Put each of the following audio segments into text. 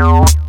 you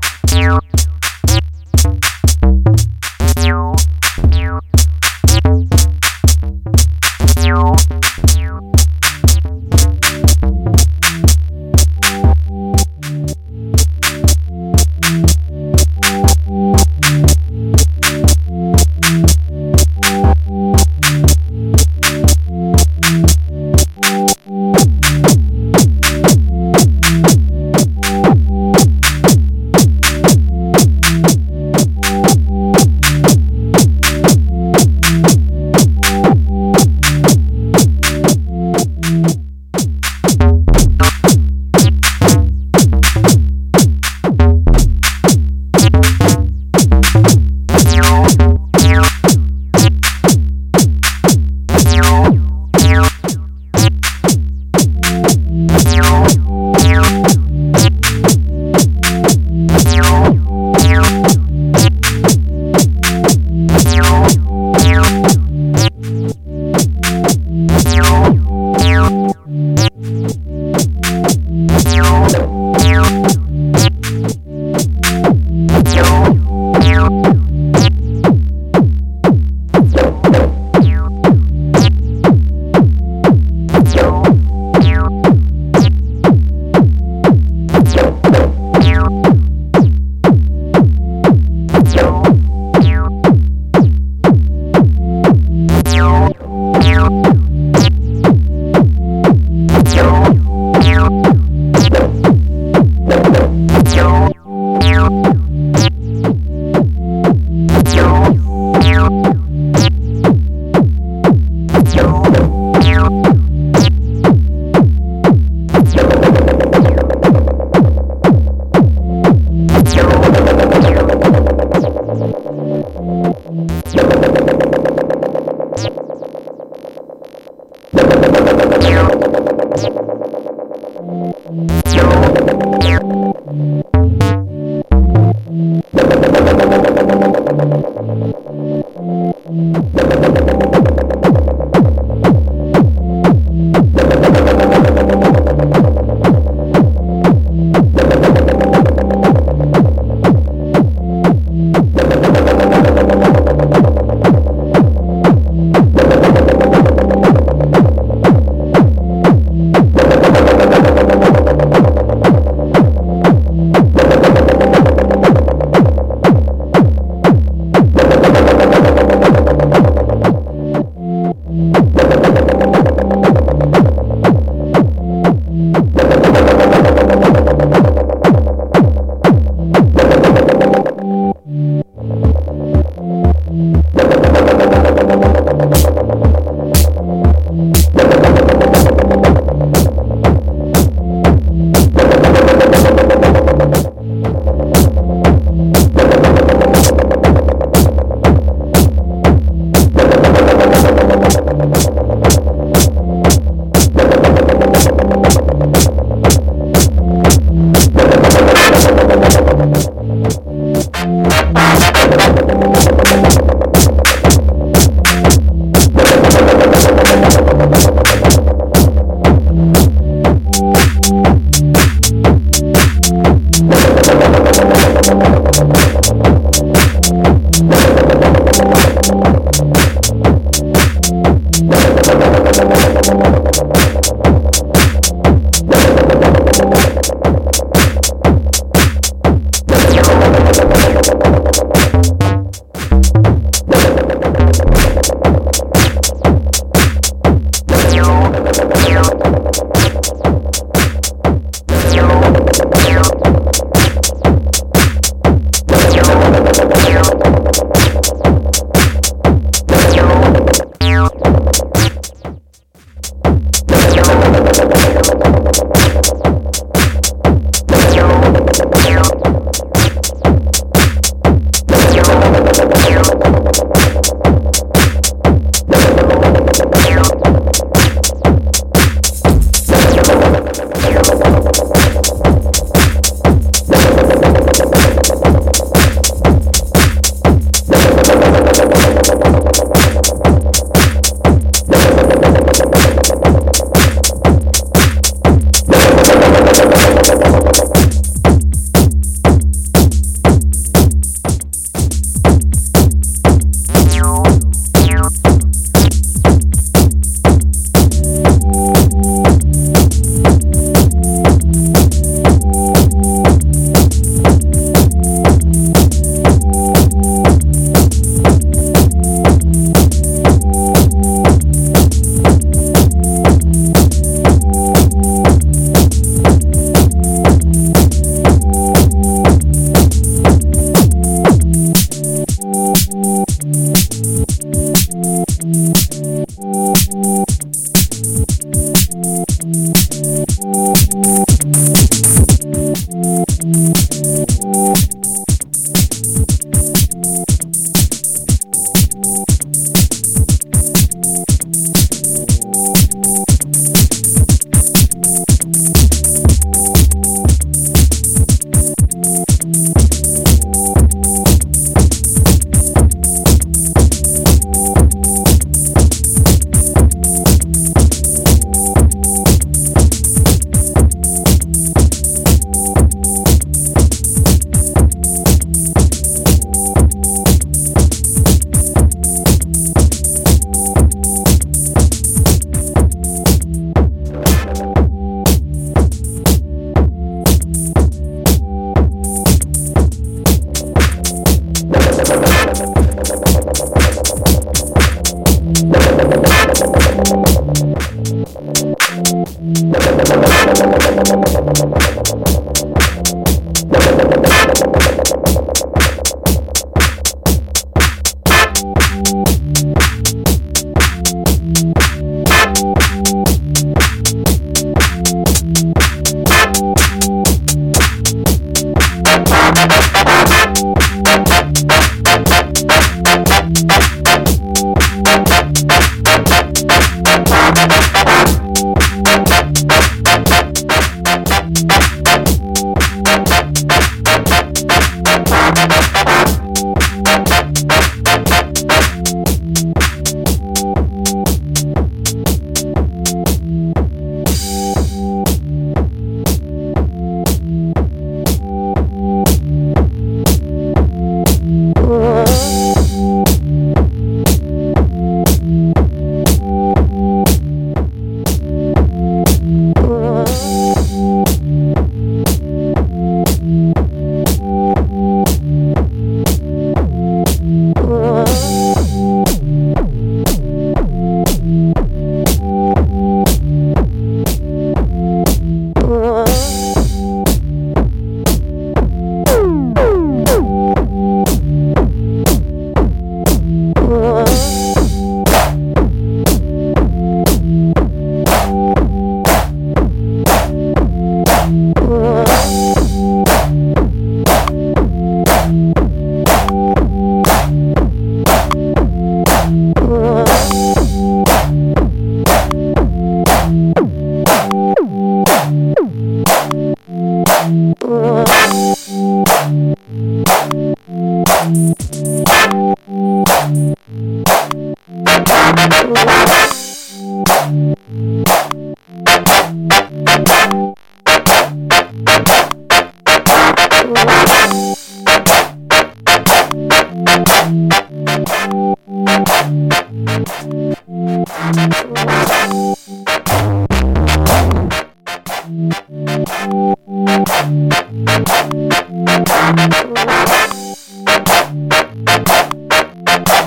Bye.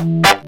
Thank